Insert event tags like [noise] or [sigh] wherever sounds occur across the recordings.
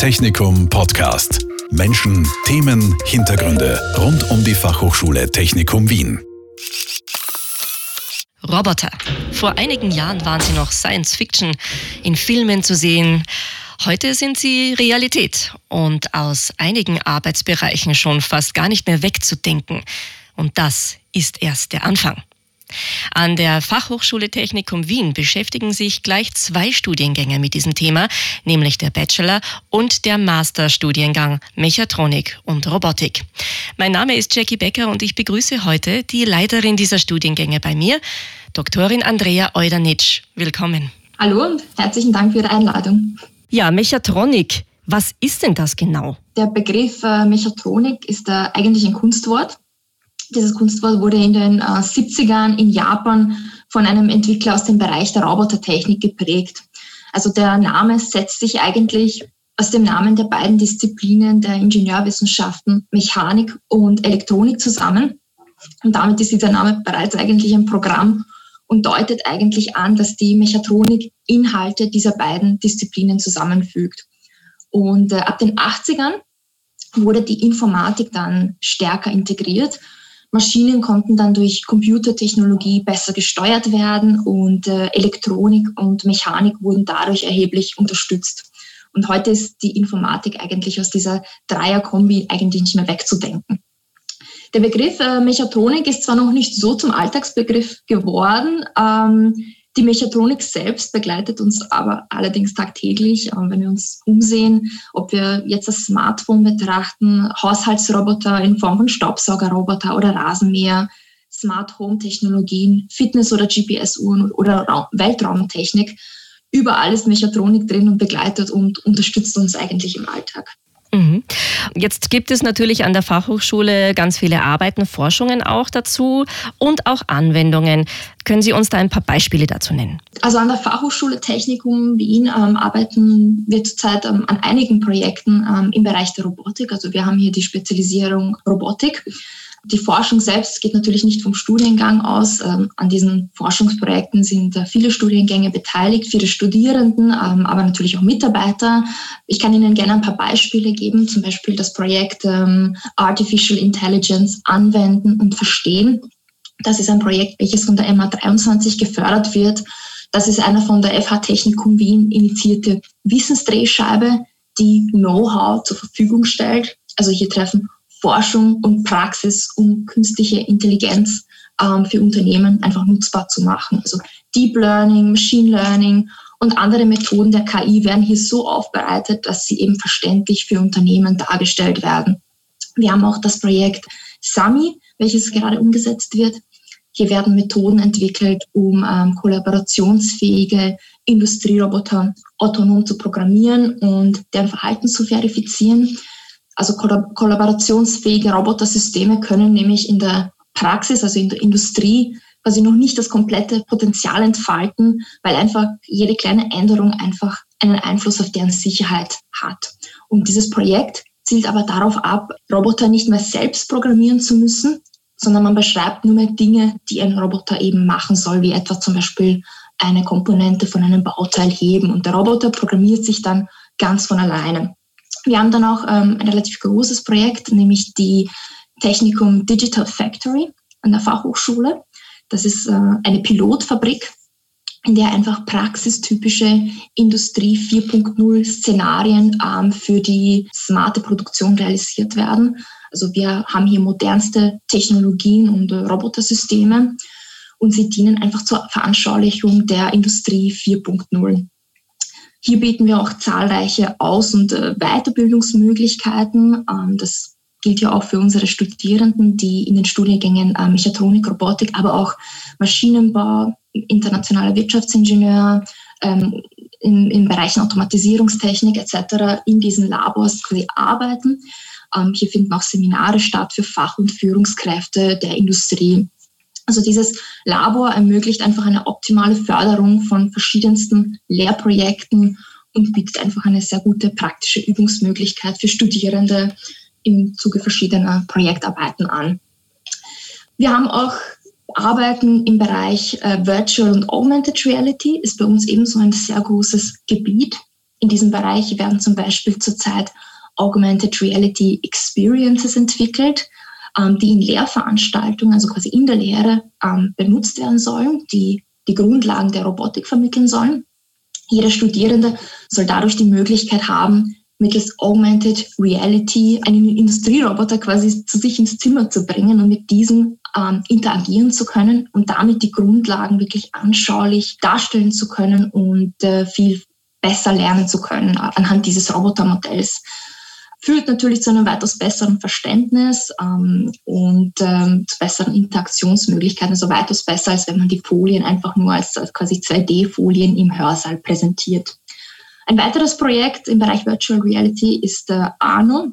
Technikum Podcast. Menschen, Themen, Hintergründe rund um die Fachhochschule Technikum Wien. Roboter. Vor einigen Jahren waren sie noch Science Fiction in Filmen zu sehen. Heute sind sie Realität und aus einigen Arbeitsbereichen schon fast gar nicht mehr wegzudenken. Und das ist erst der Anfang. An der Fachhochschule Technikum Wien beschäftigen sich gleich zwei Studiengänge mit diesem Thema, nämlich der Bachelor- und der Masterstudiengang Mechatronik und Robotik. Mein Name ist Jackie Becker und ich begrüße heute die Leiterin dieser Studiengänge bei mir, Doktorin Andrea Eudanitsch. Willkommen. Hallo und herzlichen Dank für Ihre Einladung. Ja, Mechatronik. Was ist denn das genau? Der Begriff äh, Mechatronik ist äh, eigentlich ein Kunstwort dieses Kunstwort wurde in den äh, 70ern in Japan von einem Entwickler aus dem Bereich der Robotertechnik geprägt. Also der Name setzt sich eigentlich aus dem Namen der beiden Disziplinen der Ingenieurwissenschaften Mechanik und Elektronik zusammen. Und damit ist dieser Name bereits eigentlich ein Programm und deutet eigentlich an, dass die Mechatronik Inhalte dieser beiden Disziplinen zusammenfügt. Und äh, ab den 80ern wurde die Informatik dann stärker integriert Maschinen konnten dann durch Computertechnologie besser gesteuert werden und äh, Elektronik und Mechanik wurden dadurch erheblich unterstützt. Und heute ist die Informatik eigentlich aus dieser Dreierkombi eigentlich nicht mehr wegzudenken. Der Begriff äh, Mechatronik ist zwar noch nicht so zum Alltagsbegriff geworden, ähm, die Mechatronik selbst begleitet uns aber allerdings tagtäglich, äh, wenn wir uns umsehen, ob wir jetzt das Smartphone betrachten, Haushaltsroboter in Form von Staubsaugerroboter oder Rasenmäher, Smart Home Technologien, Fitness- oder GPS-Uhren oder Weltraumtechnik. Überall ist Mechatronik drin und begleitet und unterstützt uns eigentlich im Alltag. Mhm. Jetzt gibt es natürlich an der Fachhochschule ganz viele Arbeiten, Forschungen auch dazu und auch Anwendungen. Können Sie uns da ein paar Beispiele dazu nennen? Also an der Fachhochschule Technikum Wien ähm, arbeiten wir zurzeit ähm, an einigen Projekten ähm, im Bereich der Robotik. Also wir haben hier die Spezialisierung Robotik. Die Forschung selbst geht natürlich nicht vom Studiengang aus. Ähm, an diesen Forschungsprojekten sind äh, viele Studiengänge beteiligt, viele Studierenden, ähm, aber natürlich auch Mitarbeiter. Ich kann Ihnen gerne ein paar Beispiele geben, zum Beispiel das Projekt ähm, Artificial Intelligence anwenden und verstehen. Das ist ein Projekt, welches von der MA23 gefördert wird. Das ist eine von der FH Technikum Wien initiierte Wissensdrehscheibe, die Know-how zur Verfügung stellt. Also hier treffen Forschung und Praxis, um künstliche Intelligenz ähm, für Unternehmen einfach nutzbar zu machen. Also Deep Learning, Machine Learning und andere Methoden der KI werden hier so aufbereitet, dass sie eben verständlich für Unternehmen dargestellt werden. Wir haben auch das Projekt SAMI, welches gerade umgesetzt wird. Hier werden Methoden entwickelt, um ähm, kollaborationsfähige Industrieroboter autonom zu programmieren und deren Verhalten zu verifizieren. Also kollaborationsfähige Robotersysteme können nämlich in der Praxis, also in der Industrie, quasi noch nicht das komplette Potenzial entfalten, weil einfach jede kleine Änderung einfach einen Einfluss auf deren Sicherheit hat. Und dieses Projekt zielt aber darauf ab, Roboter nicht mehr selbst programmieren zu müssen, sondern man beschreibt nur mehr Dinge, die ein Roboter eben machen soll, wie etwa zum Beispiel eine Komponente von einem Bauteil heben. Und der Roboter programmiert sich dann ganz von alleine. Wir haben dann auch ähm, ein relativ großes Projekt, nämlich die Technikum Digital Factory an der Fachhochschule. Das ist äh, eine Pilotfabrik, in der einfach praxistypische Industrie 4.0 Szenarien ähm, für die smarte Produktion realisiert werden. Also wir haben hier modernste Technologien und äh, Robotersysteme und sie dienen einfach zur Veranschaulichung der Industrie 4.0. Hier bieten wir auch zahlreiche Aus- und äh, Weiterbildungsmöglichkeiten. Ähm, das gilt ja auch für unsere Studierenden, die in den Studiengängen äh, Mechatronik, Robotik, aber auch Maschinenbau, internationaler Wirtschaftsingenieur, ähm, in, in Bereichen Automatisierungstechnik etc. in diesen Labors arbeiten. Ähm, hier finden auch Seminare statt für Fach- und Führungskräfte der Industrie. Also dieses Labor ermöglicht einfach eine optimale Förderung von verschiedensten Lehrprojekten und bietet einfach eine sehr gute praktische Übungsmöglichkeit für Studierende im Zuge verschiedener Projektarbeiten an. Wir haben auch Arbeiten im Bereich äh, Virtual und Augmented Reality, ist bei uns ebenso ein sehr großes Gebiet. In diesem Bereich werden zum Beispiel zurzeit Augmented Reality Experiences entwickelt, die in Lehrveranstaltungen, also quasi in der Lehre, ähm, benutzt werden sollen, die die Grundlagen der Robotik vermitteln sollen. Jeder Studierende soll dadurch die Möglichkeit haben, mittels Augmented Reality einen Industrieroboter quasi zu sich ins Zimmer zu bringen und mit diesem ähm, interagieren zu können und damit die Grundlagen wirklich anschaulich darstellen zu können und äh, viel besser lernen zu können anhand dieses Robotermodells führt natürlich zu einem weitaus besseren Verständnis ähm, und ähm, zu besseren Interaktionsmöglichkeiten, also weitaus besser, als wenn man die Folien einfach nur als, als quasi 2D-Folien im Hörsaal präsentiert. Ein weiteres Projekt im Bereich Virtual Reality ist äh, Arno.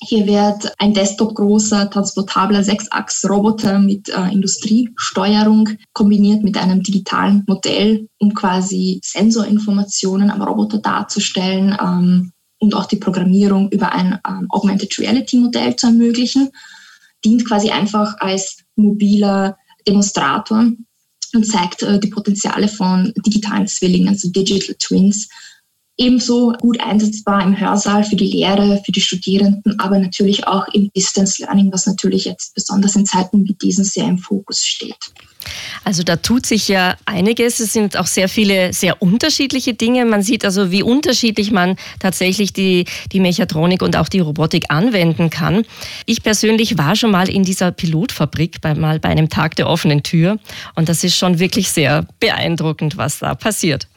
Hier wird ein Desktop-großer, transportabler Sechsachs-Roboter mit äh, Industriesteuerung kombiniert mit einem digitalen Modell, um quasi Sensorinformationen am Roboter darzustellen, ähm, und auch die Programmierung über ein ähm, Augmented Reality Modell zu ermöglichen. Dient quasi einfach als mobiler Demonstrator und zeigt äh, die Potenziale von digitalen Zwillingen, also Digital Twins. Ebenso gut einsetzbar im Hörsaal für die Lehre, für die Studierenden, aber natürlich auch im Distance Learning, was natürlich jetzt besonders in Zeiten wie diesen sehr im Fokus steht. Also da tut sich ja einiges. Es sind auch sehr viele sehr unterschiedliche Dinge. Man sieht also, wie unterschiedlich man tatsächlich die, die Mechatronik und auch die Robotik anwenden kann. Ich persönlich war schon mal in dieser Pilotfabrik, bei, mal bei einem Tag der offenen Tür. Und das ist schon wirklich sehr beeindruckend, was da passiert.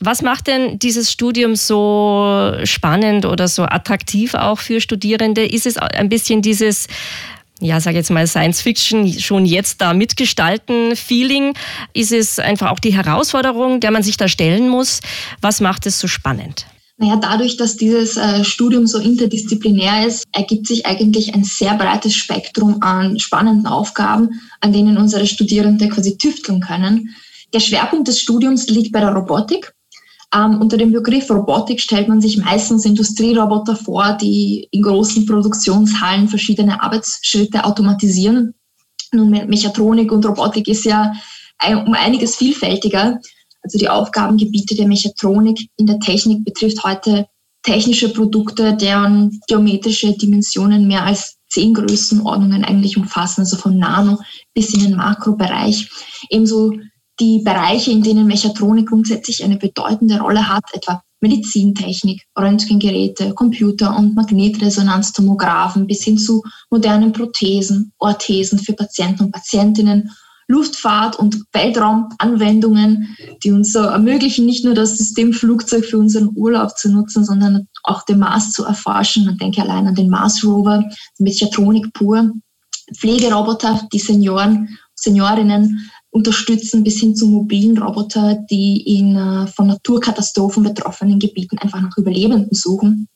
Was macht denn dieses Studium so spannend oder so attraktiv auch für Studierende? Ist es ein bisschen dieses ja, sage jetzt mal Science Fiction schon jetzt da mitgestalten Feeling? Ist es einfach auch die Herausforderung, der man sich da stellen muss? Was macht es so spannend? Naja, dadurch, dass dieses äh, Studium so interdisziplinär ist, ergibt sich eigentlich ein sehr breites Spektrum an spannenden Aufgaben, an denen unsere Studierende quasi tüfteln können. Der Schwerpunkt des Studiums liegt bei der Robotik. Ähm, unter dem Begriff Robotik stellt man sich meistens Industrieroboter vor, die in großen Produktionshallen verschiedene Arbeitsschritte automatisieren. Nun, Mechatronik und Robotik ist ja um einiges vielfältiger. Also die Aufgabengebiete der Mechatronik in der Technik betrifft heute technische Produkte, deren geometrische Dimensionen mehr als zehn Größenordnungen eigentlich umfassen, also von Nano bis in den Makrobereich. Ebenso die Bereiche, in denen Mechatronik grundsätzlich eine bedeutende Rolle hat, etwa Medizintechnik, Röntgengeräte, Computer- und Magnetresonanztomographen bis hin zu modernen Prothesen, Orthesen für Patienten und Patientinnen, Luftfahrt- und Weltraumanwendungen, die uns ermöglichen, nicht nur das System Flugzeug für unseren Urlaub zu nutzen, sondern auch den Mars zu erforschen. Man denke allein an den Mars Rover, Mechatronik pur, Pflegeroboter, die Senioren, Seniorinnen unterstützen bis hin zu mobilen Roboter, die in äh, von Naturkatastrophen betroffenen Gebieten einfach nach Überlebenden suchen.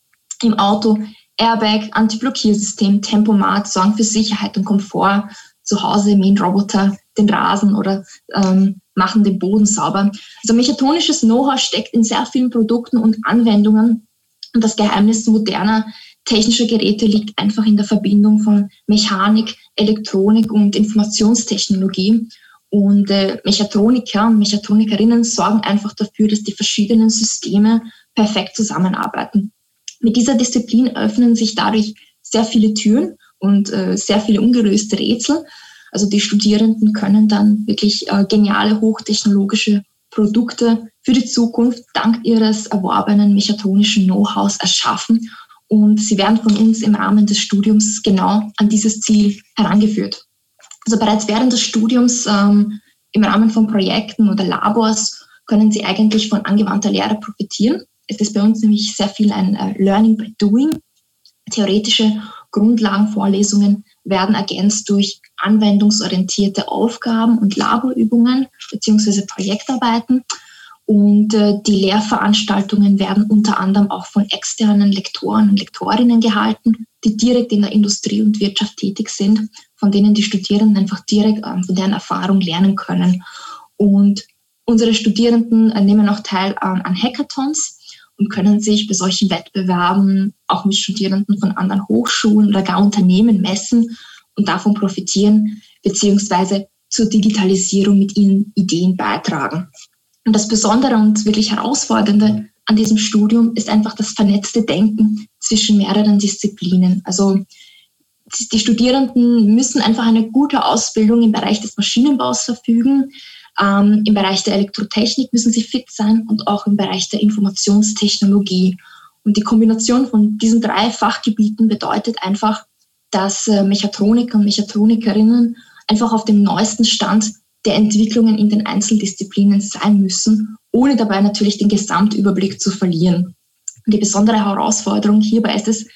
Im Auto Airbag, Antiblockiersystem, Tempomat sorgen für Sicherheit und Komfort. Zu Hause mähen Roboter den Rasen oder ähm, machen den Boden sauber. Also mechatronisches Know-how steckt in sehr vielen Produkten und Anwendungen. Und das Geheimnis moderner technischer Geräte liegt einfach in der Verbindung von Mechanik, Elektronik und Informationstechnologie. Und äh, Mechatroniker und Mechatronikerinnen sorgen einfach dafür, dass die verschiedenen Systeme perfekt zusammenarbeiten. Mit dieser Disziplin öffnen sich dadurch sehr viele Türen und äh, sehr viele ungelöste Rätsel. Also die Studierenden können dann wirklich äh, geniale hochtechnologische Produkte für die Zukunft dank ihres erworbenen mechatronischen Know-hows erschaffen. Und sie werden von uns im Rahmen des Studiums genau an dieses Ziel herangeführt. Also bereits während des Studiums ähm, im Rahmen von Projekten oder Labors können Sie eigentlich von angewandter Lehre profitieren. Es ist bei uns nämlich sehr viel ein äh, Learning by Doing. Theoretische Grundlagenvorlesungen werden ergänzt durch anwendungsorientierte Aufgaben und Laborübungen bzw. Projektarbeiten. Und äh, die Lehrveranstaltungen werden unter anderem auch von externen Lektoren und Lektorinnen gehalten, die direkt in der Industrie und Wirtschaft tätig sind von denen die Studierenden einfach direkt ähm, von deren Erfahrung lernen können. Und unsere Studierenden äh, nehmen auch teil an, an Hackathons und können sich bei solchen Wettbewerben auch mit Studierenden von anderen Hochschulen oder gar Unternehmen messen und davon profitieren, beziehungsweise zur Digitalisierung mit ihren Ideen beitragen. Und das Besondere und wirklich Herausfordernde an diesem Studium ist einfach das vernetzte Denken zwischen mehreren Disziplinen. Also die Studierenden müssen einfach eine gute Ausbildung im Bereich des Maschinenbaus verfügen. Ähm, Im Bereich der Elektrotechnik müssen sie fit sein und auch im Bereich der Informationstechnologie. Und die Kombination von diesen drei Fachgebieten bedeutet einfach, dass äh, Mechatroniker und Mechatronikerinnen einfach auf dem neuesten Stand der Entwicklungen in den Einzeldisziplinen sein müssen, ohne dabei natürlich den Gesamtüberblick zu verlieren. Und die besondere Herausforderung hierbei ist es,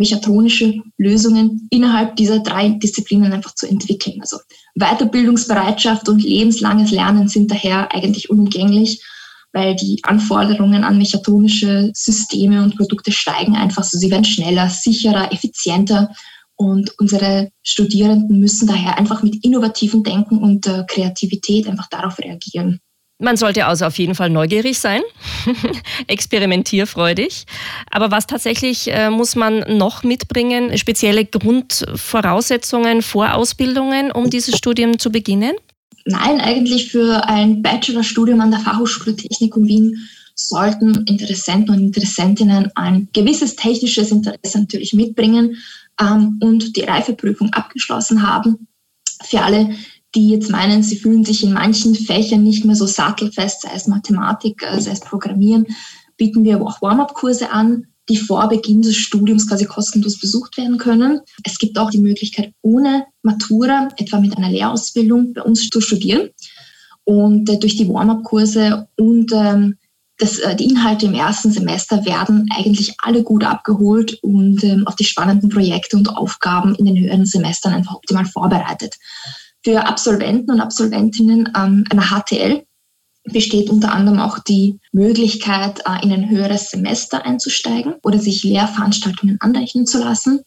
mechatronische Lösungen innerhalb dieser drei Disziplinen einfach zu entwickeln. Also Weiterbildungsbereitschaft und lebenslanges Lernen sind daher eigentlich unumgänglich, weil die Anforderungen an mechatronische Systeme und Produkte steigen einfach. Also sie werden schneller, sicherer, effizienter und unsere Studierenden müssen daher einfach mit innovativen Denken und äh, Kreativität einfach darauf reagieren. Man sollte also auf jeden Fall neugierig sein, [laughs] experimentierfreudig. Aber was tatsächlich äh, muss man noch mitbringen? Spezielle Grundvoraussetzungen, Vorausbildungen, um dieses Studium zu beginnen? Nein, eigentlich für ein Bachelorstudium an der Fachhochschule Technikum Wien sollten Interessenten und Interessentinnen ein gewisses technisches Interesse natürlich mitbringen ähm, und die Reifeprüfung abgeschlossen haben. Für alle, die jetzt meinen, sie fühlen sich in manchen Fächern nicht mehr so sattelfest, sei es Mathematik, äh, sei es Programmieren, bieten wir auch Warm-up-Kurse an, die vor Beginn des Studiums quasi kostenlos besucht werden können. Es gibt auch die Möglichkeit, ohne Matura, etwa mit einer Lehrausbildung, bei uns zu studieren. Und äh, durch die Warm-up-Kurse und ähm, das, äh, die Inhalte im ersten Semester werden eigentlich alle gut abgeholt und ähm, auf die spannenden Projekte und Aufgaben in den höheren Semestern einfach optimal vorbereitet. Für Absolventen und Absolventinnen ähm, einer HTL besteht unter anderem auch die Möglichkeit, äh, in ein höheres Semester einzusteigen oder sich Lehrveranstaltungen anrechnen zu lassen.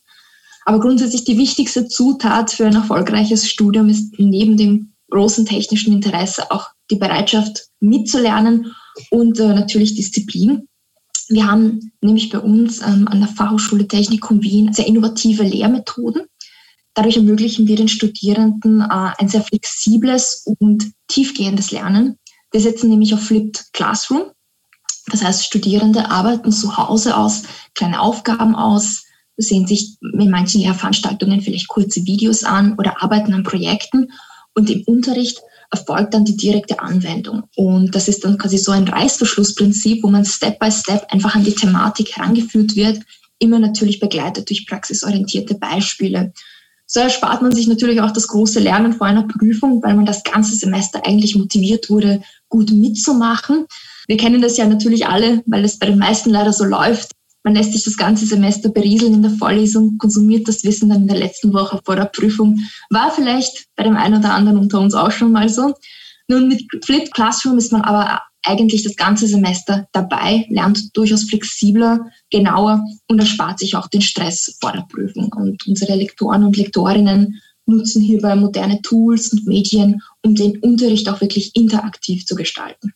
Aber grundsätzlich die wichtigste Zutat für ein erfolgreiches Studium ist neben dem großen technischen Interesse auch die Bereitschaft mitzulernen und äh, natürlich Disziplin. Wir haben nämlich bei uns ähm, an der Fachhochschule Technikum Wien sehr innovative Lehrmethoden. Dadurch ermöglichen wir den Studierenden äh, ein sehr flexibles und tiefgehendes Lernen. Wir setzen nämlich auf Flipped Classroom. Das heißt, Studierende arbeiten zu Hause aus kleine Aufgaben aus, sehen sich in manchen Lehrveranstaltungen vielleicht kurze Videos an oder arbeiten an Projekten. Und im Unterricht erfolgt dann die direkte Anwendung. Und das ist dann quasi so ein Reißverschlussprinzip, wo man Step by Step einfach an die Thematik herangeführt wird, immer natürlich begleitet durch praxisorientierte Beispiele. So erspart man sich natürlich auch das große Lernen vor einer Prüfung, weil man das ganze Semester eigentlich motiviert wurde, gut mitzumachen. Wir kennen das ja natürlich alle, weil es bei den meisten leider so läuft. Man lässt sich das ganze Semester berieseln in der Vorlesung, konsumiert das Wissen dann in der letzten Woche vor der Prüfung. War vielleicht bei dem einen oder anderen unter uns auch schon mal so. Nun, mit Flipped Classroom ist man aber eigentlich das ganze Semester dabei, lernt durchaus flexibler, genauer und erspart sich auch den Stress vor der Prüfung. Und unsere Lektoren und Lektorinnen nutzen hierbei moderne Tools und Medien, um den Unterricht auch wirklich interaktiv zu gestalten.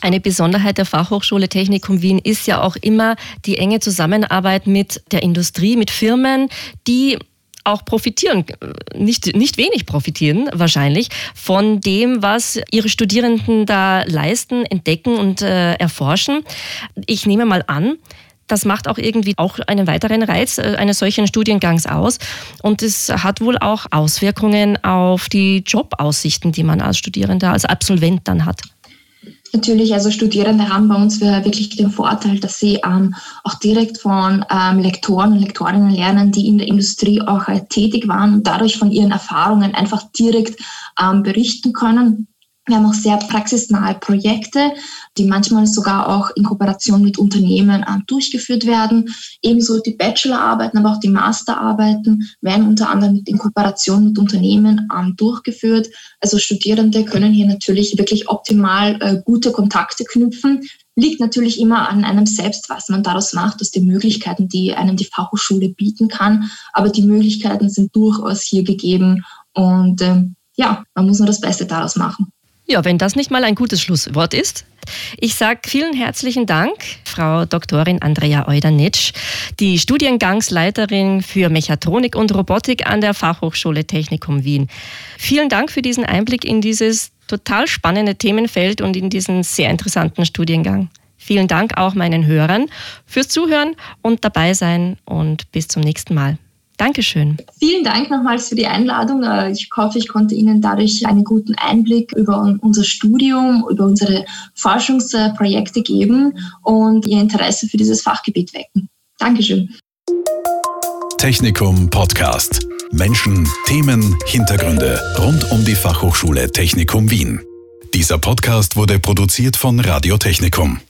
Eine Besonderheit der Fachhochschule Technikum Wien ist ja auch immer die enge Zusammenarbeit mit der Industrie, mit Firmen, die auch profitieren, nicht, nicht wenig profitieren wahrscheinlich von dem, was ihre Studierenden da leisten, entdecken und äh, erforschen. Ich nehme mal an, das macht auch irgendwie auch einen weiteren Reiz äh, eines solchen Studiengangs aus. Und es hat wohl auch Auswirkungen auf die Jobaussichten, die man als Studierender, als Absolvent dann hat. Natürlich, also Studierende haben bei uns wirklich den Vorteil, dass sie ähm, auch direkt von ähm, Lektoren und Lektorinnen lernen, die in der Industrie auch äh, tätig waren und dadurch von ihren Erfahrungen einfach direkt ähm, berichten können. Wir haben auch sehr praxisnahe Projekte, die manchmal sogar auch in Kooperation mit Unternehmen äh, durchgeführt werden. Ebenso die Bachelorarbeiten, aber auch die Masterarbeiten werden unter anderem in Kooperation mit Unternehmen ähm, durchgeführt. Also Studierende können hier natürlich wirklich optimal äh, gute Kontakte knüpfen. Liegt natürlich immer an einem selbst, was man daraus macht, aus den Möglichkeiten, die einem die Fachhochschule bieten kann. Aber die Möglichkeiten sind durchaus hier gegeben und ähm, ja, man muss nur das Beste daraus machen. Ja, wenn das nicht mal ein gutes Schlusswort ist. Ich sage vielen herzlichen Dank, Frau Doktorin Andrea Eudanitsch, die Studiengangsleiterin für Mechatronik und Robotik an der Fachhochschule Technikum Wien. Vielen Dank für diesen Einblick in dieses total spannende Themenfeld und in diesen sehr interessanten Studiengang. Vielen Dank auch meinen Hörern fürs Zuhören und dabei sein und bis zum nächsten Mal. Dankeschön. Vielen Dank nochmals für die Einladung. Äh, ich hoffe, ich konnte Ihnen dadurch einen guten Einblick über unser Studium, über unsere Forschungsprojekte geben und Ihr Interesse für dieses Fachgebiet wecken. Dankeschön. Technikum Podcast. Menschen, Themen, Hintergründe rund um die Fachhochschule Technikum Wien. Dieser Podcast wurde produziert von Radio Technikum.